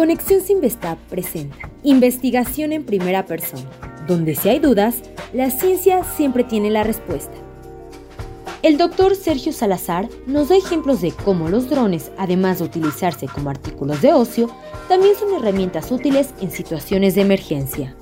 Conexión Sinvestap presenta Investigación en primera persona, donde si hay dudas, la ciencia siempre tiene la respuesta. El doctor Sergio Salazar nos da ejemplos de cómo los drones, además de utilizarse como artículos de ocio, también son herramientas útiles en situaciones de emergencia.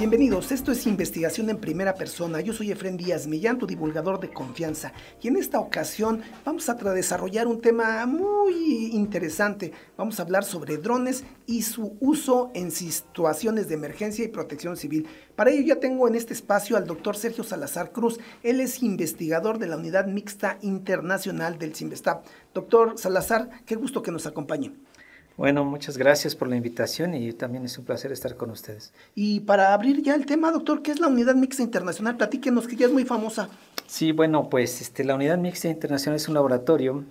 Bienvenidos, esto es Investigación en Primera Persona. Yo soy Efren Díaz Millán, tu divulgador de confianza. Y en esta ocasión vamos a desarrollar un tema muy interesante. Vamos a hablar sobre drones y su uso en situaciones de emergencia y protección civil. Para ello ya tengo en este espacio al doctor Sergio Salazar Cruz. Él es investigador de la Unidad Mixta Internacional del CIMBESTAP. Doctor Salazar, qué gusto que nos acompañe. Bueno, muchas gracias por la invitación y también es un placer estar con ustedes. Y para abrir ya el tema, doctor, ¿qué es la Unidad Mixta Internacional? Platíquenos, que ya es muy famosa. Sí, bueno, pues este, la Unidad Mixta Internacional es un laboratorio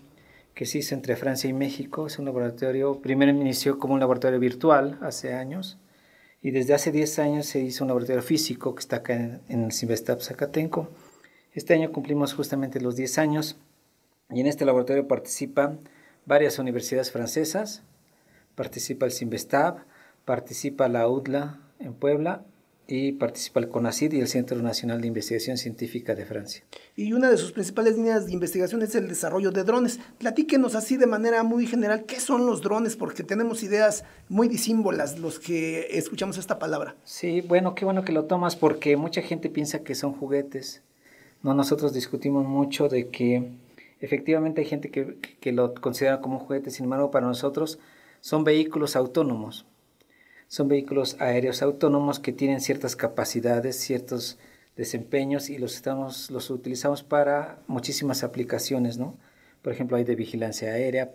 que se hizo entre Francia y México. Es un laboratorio, primero inició como un laboratorio virtual hace años y desde hace 10 años se hizo un laboratorio físico que está acá en, en el Cimestap Zacatenco. Este año cumplimos justamente los 10 años y en este laboratorio participan varias universidades francesas, participa el Sinvestab, participa la UDLA en Puebla y participa el CONACID y el Centro Nacional de Investigación Científica de Francia. Y una de sus principales líneas de investigación es el desarrollo de drones. Platíquenos así de manera muy general, ¿qué son los drones? Porque tenemos ideas muy disímbolas los que escuchamos esta palabra. Sí, bueno, qué bueno que lo tomas porque mucha gente piensa que son juguetes. No, nosotros discutimos mucho de que efectivamente hay gente que, que lo considera como un juguete, sin embargo para nosotros son vehículos autónomos. Son vehículos aéreos autónomos que tienen ciertas capacidades, ciertos desempeños y los, estamos, los utilizamos para muchísimas aplicaciones, ¿no? Por ejemplo, hay de vigilancia aérea,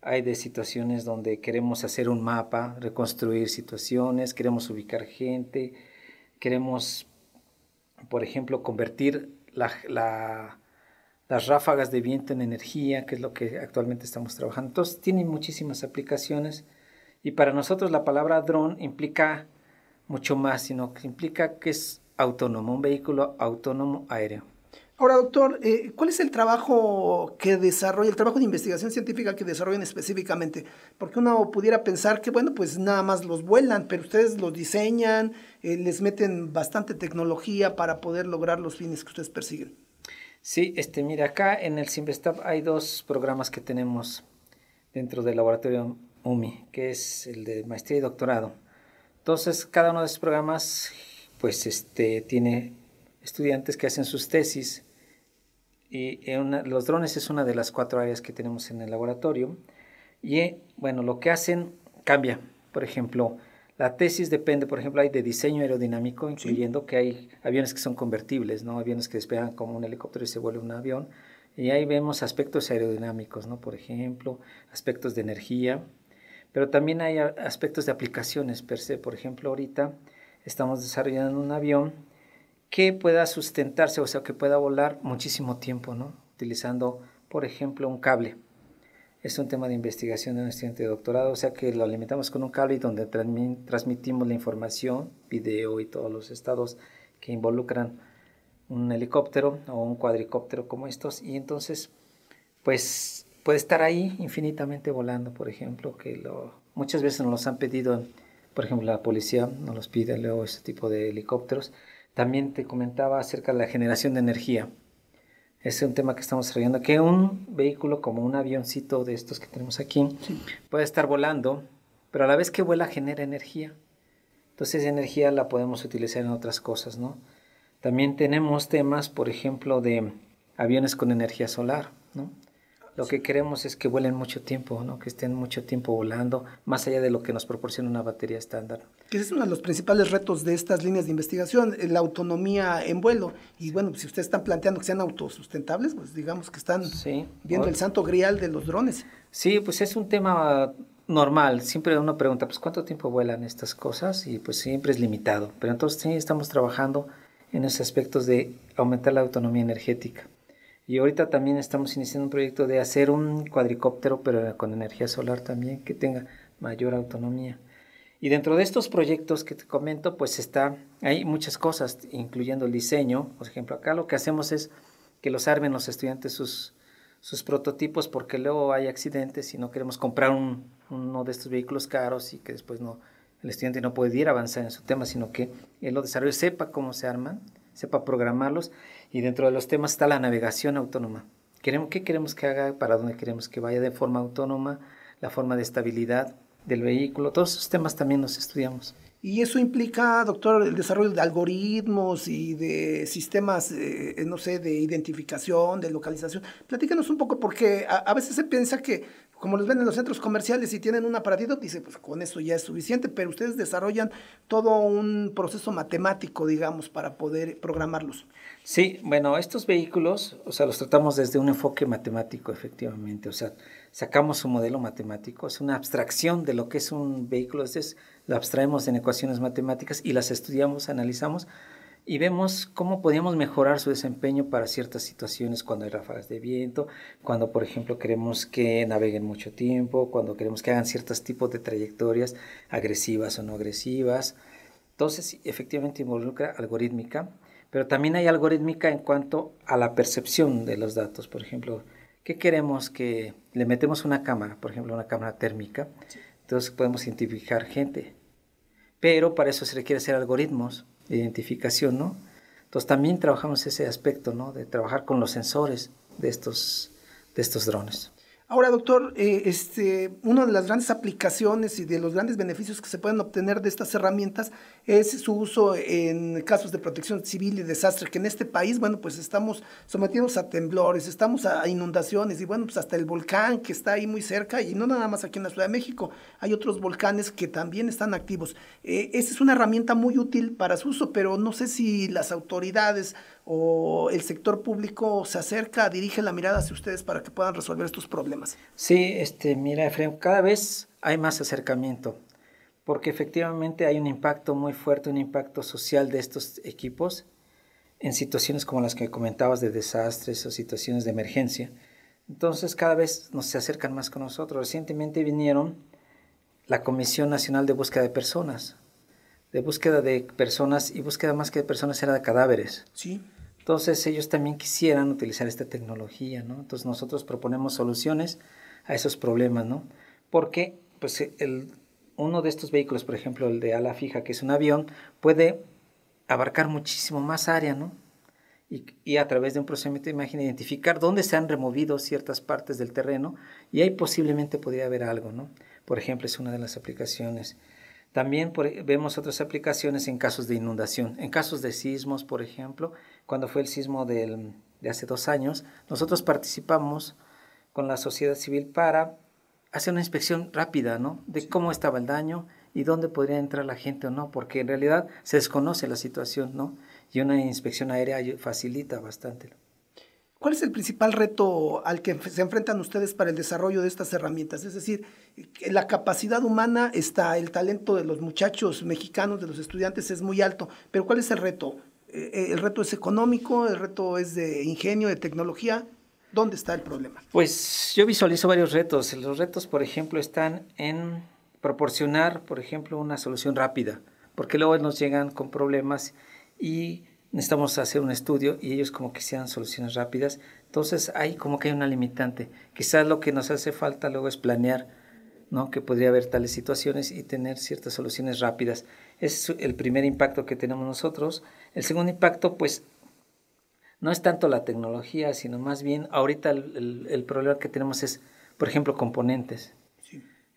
hay de situaciones donde queremos hacer un mapa, reconstruir situaciones, queremos ubicar gente, queremos, por ejemplo, convertir la, la las ráfagas de viento en energía, que es lo que actualmente estamos trabajando. Entonces, tiene muchísimas aplicaciones y para nosotros la palabra dron implica mucho más, sino que implica que es autónomo, un vehículo autónomo aéreo. Ahora, doctor, eh, ¿cuál es el trabajo que desarrolla, el trabajo de investigación científica que desarrollan específicamente? Porque uno pudiera pensar que, bueno, pues nada más los vuelan, pero ustedes los diseñan, eh, les meten bastante tecnología para poder lograr los fines que ustedes persiguen. Sí, este, mira, acá en el Simvestab hay dos programas que tenemos dentro del laboratorio UMI, que es el de maestría y doctorado. Entonces, cada uno de esos programas, pues, este, tiene estudiantes que hacen sus tesis y los drones es una de las cuatro áreas que tenemos en el laboratorio. Y, bueno, lo que hacen cambia. Por ejemplo, la tesis depende, por ejemplo, hay de diseño aerodinámico, incluyendo que hay aviones que son convertibles, ¿no? Aviones que despegan como un helicóptero y se vuelve un avión. Y ahí vemos aspectos aerodinámicos, ¿no? Por ejemplo, aspectos de energía, pero también hay aspectos de aplicaciones per se. Por ejemplo, ahorita estamos desarrollando un avión que pueda sustentarse, o sea, que pueda volar muchísimo tiempo, ¿no? Utilizando, por ejemplo, un cable es un tema de investigación de un estudiante de doctorado, o sea que lo alimentamos con un cable donde transmitimos la información, video y todos los estados que involucran un helicóptero o un cuadricóptero como estos y entonces pues puede estar ahí infinitamente volando, por ejemplo, que lo, muchas veces nos los han pedido, por ejemplo, la policía nos los pide luego ese tipo de helicópteros. También te comentaba acerca de la generación de energía es un tema que estamos desarrollando, que un vehículo como un avioncito de estos que tenemos aquí puede estar volando, pero a la vez que vuela genera energía. Entonces esa energía la podemos utilizar en otras cosas, ¿no? También tenemos temas, por ejemplo, de aviones con energía solar, ¿no? Lo que queremos es que vuelen mucho tiempo, ¿no? que estén mucho tiempo volando, más allá de lo que nos proporciona una batería estándar. Que es uno de los principales retos de estas líneas de investigación, la autonomía en vuelo. Y bueno, si ustedes están planteando que sean autosustentables, pues digamos que están viendo el santo grial de los drones. Sí, pues es un tema normal. Siempre uno pregunta, pues ¿cuánto tiempo vuelan estas cosas? Y pues siempre es limitado. Pero entonces sí estamos trabajando en esos aspectos de aumentar la autonomía energética. Y ahorita también estamos iniciando un proyecto de hacer un cuadricóptero, pero con energía solar también, que tenga mayor autonomía. Y dentro de estos proyectos que te comento, pues está, hay muchas cosas, incluyendo el diseño. Por ejemplo, acá lo que hacemos es que los armen los estudiantes sus, sus prototipos porque luego hay accidentes y no queremos comprar uno de estos vehículos caros y que después no, el estudiante no puede ir a avanzar en su tema, sino que él lo desarrolle, sepa cómo se arman, sepa programarlos y dentro de los temas está la navegación autónoma. Queremos, ¿Qué queremos que haga? ¿Para dónde queremos que vaya de forma autónoma? La forma de estabilidad del vehículo. Todos esos temas también los estudiamos. Y eso implica, doctor, el desarrollo de algoritmos y de sistemas, eh, no sé, de identificación, de localización. Platícanos un poco, porque a, veces se piensa que, como los ven en los centros comerciales y tienen un aparatito, dice, pues con eso ya es suficiente, pero ustedes desarrollan todo un proceso matemático, digamos, para poder programarlos. Sí, bueno, estos vehículos, o sea, los tratamos desde un enfoque matemático, efectivamente, o sea, sacamos un modelo matemático, es una abstracción de lo que es un vehículo, es la abstraemos en ecuaciones matemáticas y las estudiamos, analizamos y vemos cómo podíamos mejorar su desempeño para ciertas situaciones cuando hay ráfagas de viento, cuando por ejemplo queremos que naveguen mucho tiempo, cuando queremos que hagan ciertos tipos de trayectorias agresivas o no agresivas. Entonces, efectivamente involucra algorítmica, pero también hay algorítmica en cuanto a la percepción de los datos. Por ejemplo, ¿qué queremos que le metemos una cámara, por ejemplo, una cámara térmica? Entonces podemos identificar gente. Pero para eso se requiere hacer algoritmos de identificación, ¿no? Entonces también trabajamos ese aspecto, ¿no? De trabajar con los sensores de estos, de estos drones. Ahora, doctor, eh, este, una de las grandes aplicaciones y de los grandes beneficios que se pueden obtener de estas herramientas es su uso en casos de protección civil y desastre, que en este país, bueno, pues estamos sometidos a temblores, estamos a inundaciones y bueno, pues hasta el volcán que está ahí muy cerca y no nada más aquí en la Ciudad de México, hay otros volcanes que también están activos. Eh, esa es una herramienta muy útil para su uso, pero no sé si las autoridades o el sector público se acerca, dirige la mirada hacia ustedes para que puedan resolver estos problemas? Sí, este, mira, Efraín, cada vez hay más acercamiento, porque efectivamente hay un impacto muy fuerte, un impacto social de estos equipos en situaciones como las que comentabas de desastres o situaciones de emergencia. Entonces cada vez nos se acercan más con nosotros. Recientemente vinieron la Comisión Nacional de Búsqueda de Personas, de búsqueda de personas y búsqueda más que de personas era de cadáveres. Sí. Entonces ellos también quisieran utilizar esta tecnología, ¿no? Entonces nosotros proponemos soluciones a esos problemas, ¿no? Porque pues el, uno de estos vehículos, por ejemplo el de ala fija, que es un avión, puede abarcar muchísimo más área, ¿no? Y, y, a través de un procedimiento de imagen identificar dónde se han removido ciertas partes del terreno y ahí posiblemente podría haber algo, ¿no? Por ejemplo, es una de las aplicaciones. También vemos otras aplicaciones en casos de inundación, en casos de sismos, por ejemplo, cuando fue el sismo de hace dos años, nosotros participamos con la sociedad civil para hacer una inspección rápida, ¿no? De cómo estaba el daño y dónde podría entrar la gente o no, porque en realidad se desconoce la situación, ¿no? Y una inspección aérea facilita bastante. ¿Cuál es el principal reto al que se enfrentan ustedes para el desarrollo de estas herramientas? Es decir, la capacidad humana está, el talento de los muchachos mexicanos, de los estudiantes es muy alto, pero ¿cuál es el reto? Eh, eh, ¿El reto es económico? ¿El reto es de ingenio, de tecnología? ¿Dónde está el problema? Pues yo visualizo varios retos. Los retos, por ejemplo, están en proporcionar, por ejemplo, una solución rápida, porque luego nos llegan con problemas y necesitamos hacer un estudio y ellos como que sean soluciones rápidas. Entonces ahí como que hay una limitante. Quizás lo que nos hace falta luego es planear, ¿no? Que podría haber tales situaciones y tener ciertas soluciones rápidas. Ese es el primer impacto que tenemos nosotros. El segundo impacto, pues, no es tanto la tecnología, sino más bien ahorita el, el, problema que tenemos es, por ejemplo, componentes.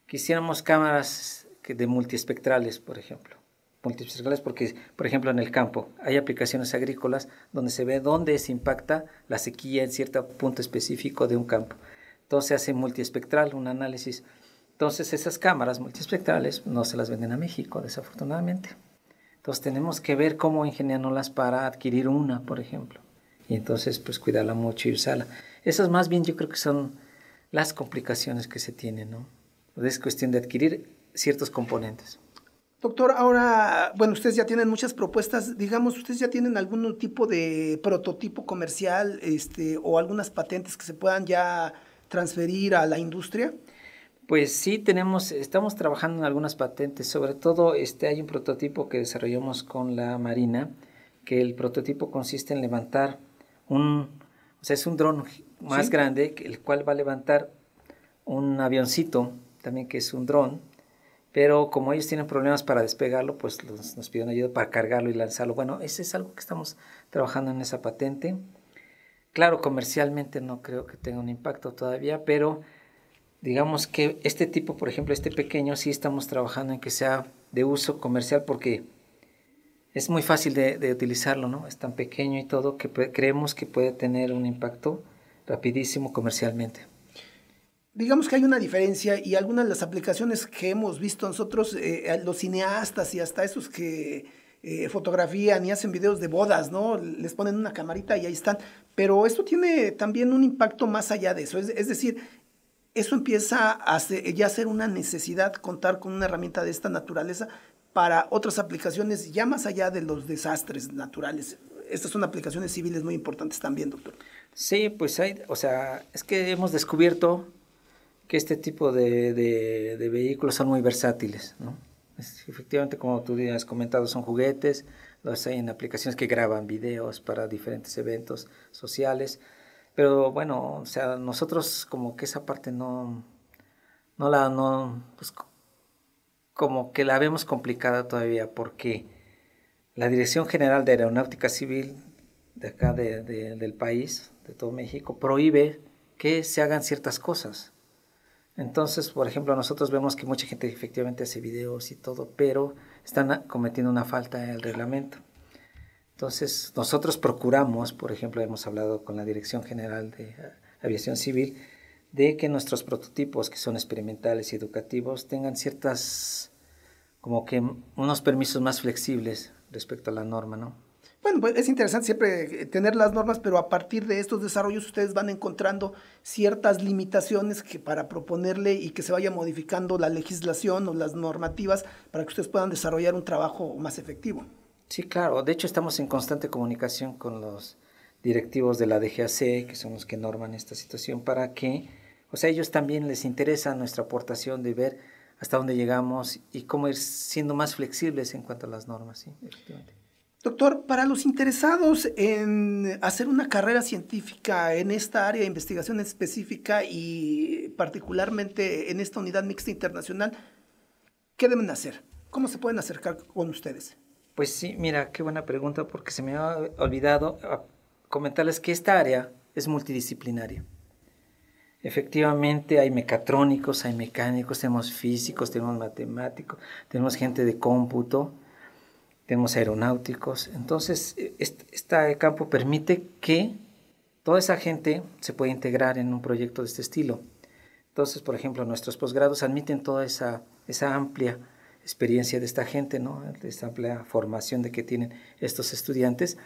Quisiéramos cámaras de multiespectrales, por ejemplo multiespectrales porque, por ejemplo, en el campo hay aplicaciones agrícolas donde se ve dónde se impacta la sequía en cierto punto específico de un campo. Entonces se hace multiespectral, un análisis. Entonces esas cámaras multiespectrales no se las venden a México, desafortunadamente. Entonces tenemos que ver cómo ingeniárnoslas para adquirir una, por ejemplo. Y entonces pues cuidarla mucho y usarla. Esas más bien yo creo que son las complicaciones que se tienen, ¿no? Es cuestión de adquirir ciertos componentes. Doctor, ahora, bueno, ustedes ya tienen muchas propuestas, digamos, ustedes ya tienen algún tipo de prototipo comercial este, o algunas patentes que se puedan ya transferir a la industria. Pues sí, tenemos, estamos trabajando en algunas patentes, sobre todo este, hay un prototipo que desarrollamos con la Marina, que el prototipo consiste en levantar un, o sea, es un dron más grande, el cual va a levantar un avioncito, también que es un dron, pero como ellos tienen problemas para despegarlo, pues nos piden ayuda para cargarlo y lanzarlo. Bueno, ese es algo que estamos trabajando en esa patente. Claro, comercialmente no creo que tenga un impacto todavía, pero digamos que este tipo, por ejemplo, este pequeño, sí estamos trabajando en que sea de uso comercial porque es muy fácil de, utilizarlo, ¿no? Es tan pequeño y todo que creemos que puede tener un impacto rapidísimo comercialmente. Digamos que hay una diferencia y algunas de las aplicaciones que hemos visto nosotros, eh, los cineastas y hasta esos que eh, fotografían y hacen videos de bodas, ¿no? Les ponen una camarita y ahí están. Pero esto tiene también un impacto más allá de eso. Es, decir, eso empieza a ya a ser una necesidad contar con una herramienta de esta naturaleza para otras aplicaciones ya más allá de los desastres naturales. Estas son aplicaciones civiles muy importantes también, doctor. Sí, pues hay, o sea, es que hemos descubierto que este tipo de, de, vehículos son muy versátiles, ¿no? efectivamente, como tú has comentado, son juguetes, los hay en aplicaciones que graban videos para diferentes eventos sociales, pero bueno, o sea, nosotros como que esa parte no, no la, no, pues como que la vemos complicada todavía porque la Dirección General de Aeronáutica Civil de acá del país, de todo México, prohíbe que se hagan ciertas cosas. Entonces, por ejemplo, nosotros vemos que mucha gente efectivamente hace videos y todo, pero están cometiendo una falta en el reglamento. Entonces, nosotros procuramos, por ejemplo, hemos hablado con la Dirección General de Aviación Civil, de que nuestros prototipos, que son experimentales y educativos, tengan ciertas, como que unos permisos más flexibles respecto a la norma, ¿no? Bueno, pues es interesante siempre tener las normas, pero a partir de estos desarrollos ustedes van encontrando ciertas limitaciones que para proponerle y que se vaya modificando la legislación o las normativas para que ustedes puedan desarrollar un trabajo más efectivo. Sí, claro. De hecho, estamos en constante comunicación con los directivos de la DGAC, que son los que norman esta situación, para que, o sea, ellos también les interesa nuestra aportación de ver hasta dónde llegamos y cómo ir siendo más flexibles en cuanto a las normas, sí, efectivamente. Doctor, para los interesados en hacer una carrera científica en esta área de investigación específica y particularmente en esta unidad mixta internacional, ¿qué deben hacer? ¿Cómo se pueden acercar con ustedes? Pues sí, mira, qué buena pregunta porque se me ha olvidado ah, comentarles que esta área es multidisciplinaria. Efectivamente hay mecatrónicos, hay mecánicos, tenemos físicos, tenemos matemáticos, tenemos gente de cómputo, tenemos aeronáuticos. Entonces, este, campo permite que toda esa gente se pueda integrar en un proyecto de este estilo. Entonces, por ejemplo, nuestros posgrados admiten toda esa, esa amplia experiencia de esta gente, ¿no? esta amplia formación de que tienen estos estudiantes.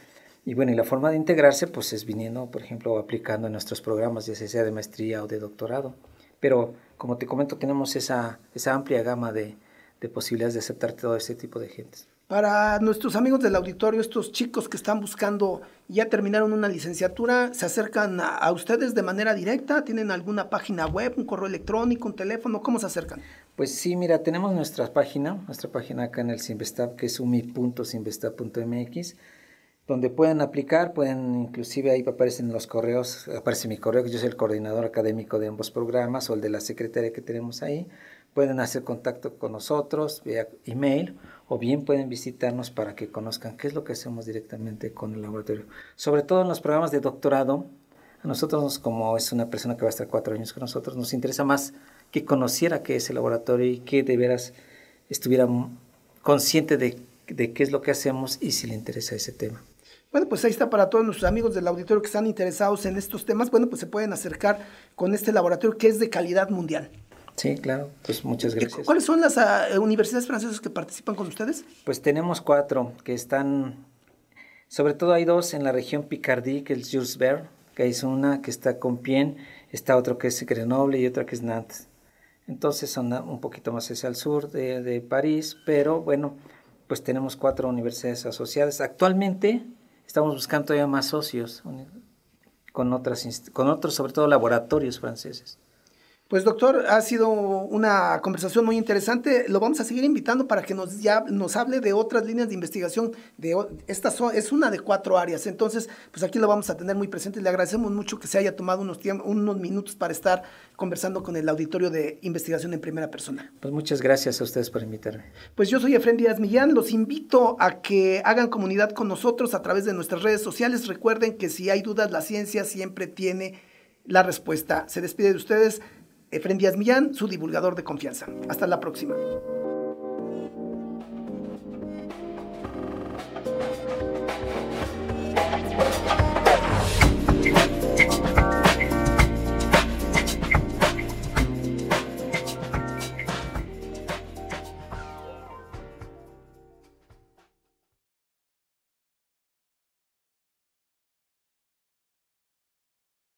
Y bueno, y la forma de integrarse, pues es viniendo, por ejemplo, aplicando en nuestros programas, ya sea de maestría o de doctorado. Pero, como te comento, tenemos esa, esa amplia gama de, de posibilidades de aceptar todo este tipo de gente. Para nuestros amigos del auditorio, estos chicos que están buscando, ya terminaron una licenciatura, ¿se acercan a, ustedes de manera directa? ¿Tienen alguna página web, un correo electrónico, un teléfono? ¿Cómo se acercan? Pues sí, mira, tenemos nuestra página, nuestra página acá en el Simvestab, que es umi.simvestab.mx, donde pueden aplicar, pueden, inclusive ahí aparecen los correos, aparece mi correo, que yo soy el coordinador académico de ambos programas, o el de la secretaria que tenemos ahí, pueden hacer contacto con nosotros vía email o bien pueden visitarnos para que conozcan qué es lo que hacemos directamente con el laboratorio. Sobre todo en los programas de doctorado, a nosotros, como es una persona que va a estar cuatro años con nosotros, nos interesa más que conociera qué es el laboratorio y que de veras estuviera consciente de, de qué es lo que hacemos y si le interesa ese tema. Bueno, pues ahí está para todos nuestros amigos del auditorio que están interesados en estos temas. Bueno, pues se pueden acercar con este laboratorio que es de calidad mundial. Sí, claro, pues muchas gracias. ¿Cuáles son las ah, universidades francesas que participan con ustedes? Pues tenemos cuatro que están, sobre todo hay dos en la región Picardie, que es Jules Verne, que es una que está con Pien, está otro que es Grenoble y otra que es Nantes. Entonces son un poquito más hacia el sur de, de París, pero bueno, pues tenemos cuatro universidades asociadas. Actualmente estamos buscando todavía más socios con, otras, con otros, sobre todo laboratorios franceses. Pues doctor, ha sido una conversación muy interesante. Lo vamos a seguir invitando para que nos, ya, nos hable de otras líneas de investigación. De, esta es una de cuatro áreas. Entonces, pues aquí lo vamos a tener muy presente. Le agradecemos mucho que se haya tomado unos, unos minutos para estar conversando con el auditorio de investigación en primera persona. Pues muchas gracias a ustedes por invitarme. Pues yo soy Efren Díaz Millán. Los invito a que hagan comunidad con nosotros a través de nuestras redes sociales. Recuerden que si hay dudas, la ciencia siempre tiene la respuesta. Se despide de ustedes Efren Díaz Millán, su divulgador de confianza. Hasta la próxima.